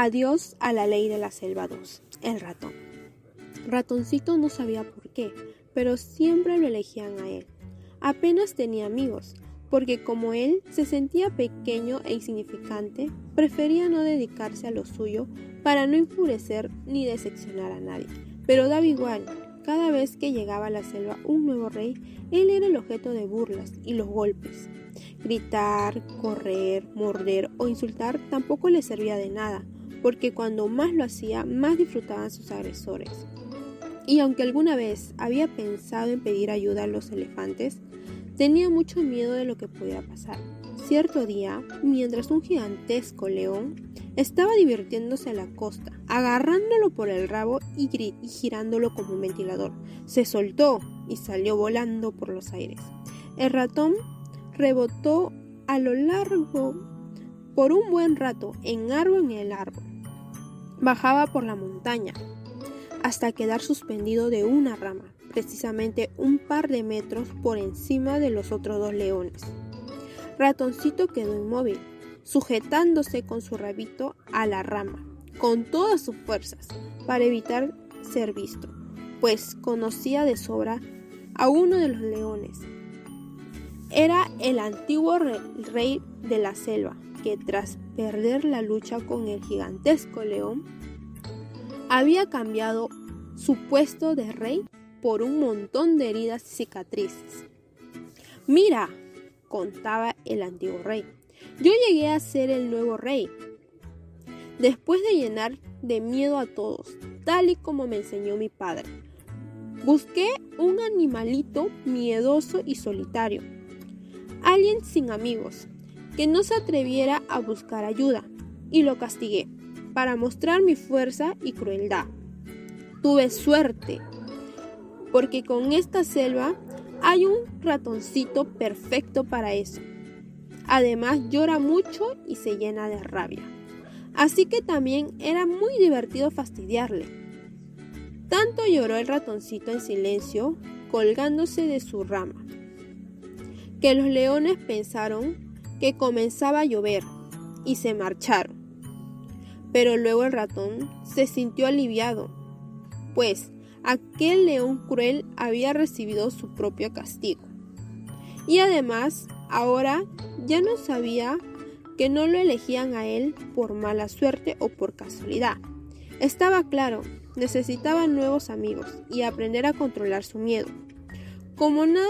Adiós a la ley de la selva 2, el ratón. Ratoncito no sabía por qué, pero siempre lo elegían a él. Apenas tenía amigos, porque como él se sentía pequeño e insignificante, prefería no dedicarse a lo suyo para no enfurecer ni decepcionar a nadie. Pero daba igual, cada vez que llegaba a la selva un nuevo rey, él era el objeto de burlas y los golpes. Gritar, correr, morder o insultar tampoco le servía de nada, porque cuando más lo hacía, más disfrutaban sus agresores. Y aunque alguna vez había pensado en pedir ayuda a los elefantes, tenía mucho miedo de lo que pudiera pasar. Cierto día, mientras un gigantesco león estaba divirtiéndose a la costa, agarrándolo por el rabo y, y girándolo como un ventilador, se soltó y salió volando por los aires. El ratón rebotó a lo largo por un buen rato en árbol en el árbol. Bajaba por la montaña hasta quedar suspendido de una rama, precisamente un par de metros por encima de los otros dos leones. Ratoncito quedó inmóvil, sujetándose con su rabito a la rama, con todas sus fuerzas, para evitar ser visto, pues conocía de sobra a uno de los leones. Era el antiguo rey de la selva, que tras perder la lucha con el gigantesco león, había cambiado su puesto de rey por un montón de heridas y cicatrices. Mira, contaba el antiguo rey, yo llegué a ser el nuevo rey. Después de llenar de miedo a todos, tal y como me enseñó mi padre, busqué un animalito miedoso y solitario, alguien sin amigos, que no se atreviera a buscar ayuda, y lo castigué, para mostrar mi fuerza y crueldad. Tuve suerte, porque con esta selva hay un ratoncito perfecto para eso. Además llora mucho y se llena de rabia. Así que también era muy divertido fastidiarle. Tanto lloró el ratoncito en silencio, colgándose de su rama, que los leones pensaron que comenzaba a llover y se marcharon. Pero luego el ratón se sintió aliviado, pues aquel león cruel había recibido su propio castigo. Y además, ahora ya no sabía que no lo elegían a él por mala suerte o por casualidad. Estaba claro, necesitaba nuevos amigos y aprender a controlar su miedo. Como nada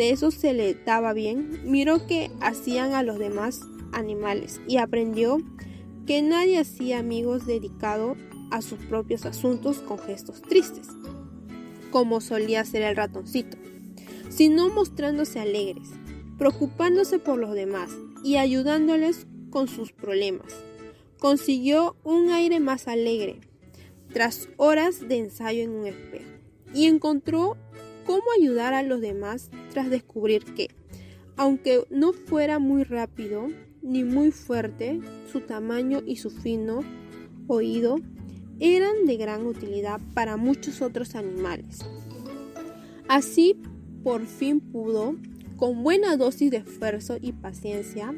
de eso se le daba bien, miró que hacían a los demás animales y aprendió que nadie hacía amigos dedicados a sus propios asuntos con gestos tristes, como solía hacer el ratoncito, sino mostrándose alegres, preocupándose por los demás y ayudándoles con sus problemas. Consiguió un aire más alegre tras horas de ensayo en un espejo y encontró cómo ayudar a los demás tras descubrir que, aunque no fuera muy rápido ni muy fuerte, su tamaño y su fino oído eran de gran utilidad para muchos otros animales. Así, por fin pudo, con buena dosis de esfuerzo y paciencia,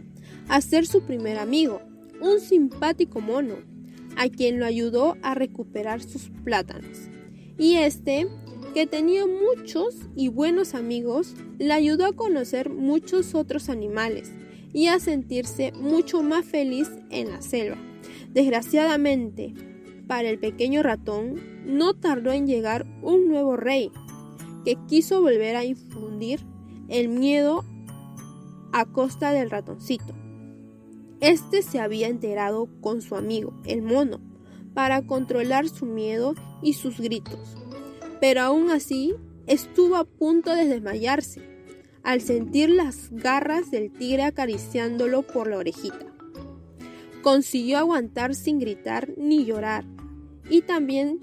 hacer su primer amigo, un simpático mono, a quien lo ayudó a recuperar sus plátanos. Y este que tenía muchos y buenos amigos, le ayudó a conocer muchos otros animales y a sentirse mucho más feliz en la selva. Desgraciadamente, para el pequeño ratón, no tardó en llegar un nuevo rey, que quiso volver a infundir el miedo a costa del ratoncito. Este se había enterado con su amigo, el mono, para controlar su miedo y sus gritos pero aún así estuvo a punto de desmayarse al sentir las garras del tigre acariciándolo por la orejita. Consiguió aguantar sin gritar ni llorar y también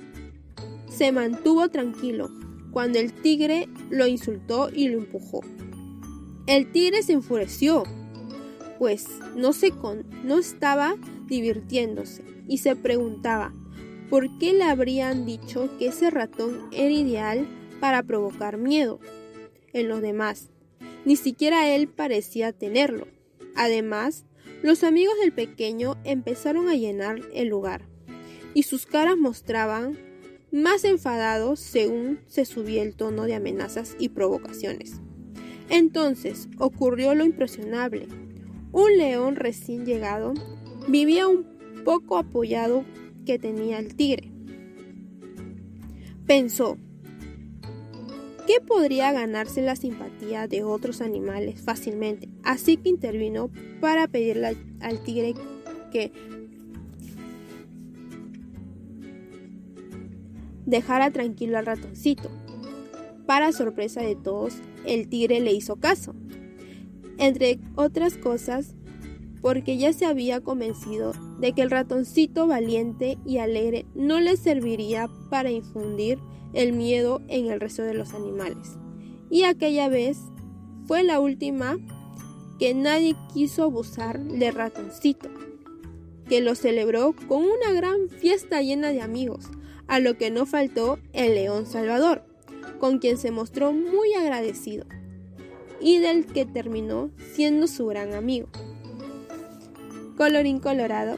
se mantuvo tranquilo cuando el tigre lo insultó y lo empujó. El tigre se enfureció, pues no, se no estaba divirtiéndose y se preguntaba ¿Por qué le habrían dicho que ese ratón era ideal para provocar miedo en los demás? Ni siquiera él parecía tenerlo. Además, Los amigos del pequeño empezaron a llenar el lugar y sus caras mostraban más enfadados según se subía el tono de amenazas y provocaciones. Entonces ocurrió lo impresionable. Un león recién llegado vivía un poco apoyado que tenía el tigre. Pensó, ¿qué podría ganarse la simpatía de otros animales fácilmente? Así que intervino para pedirle al tigre que dejara tranquilo al ratoncito. Para sorpresa de todos, el tigre le hizo caso. Entre otras cosas, porque ya se había convencido de que el ratoncito valiente y alegre no le serviría para infundir el miedo en el resto de los animales. Y aquella vez fue la última que nadie quiso abusar del ratoncito, que lo celebró con una gran fiesta llena de amigos, a lo que no faltó el león Salvador, con quien se mostró muy agradecido y del que terminó siendo su gran amigo. Colorín colorado,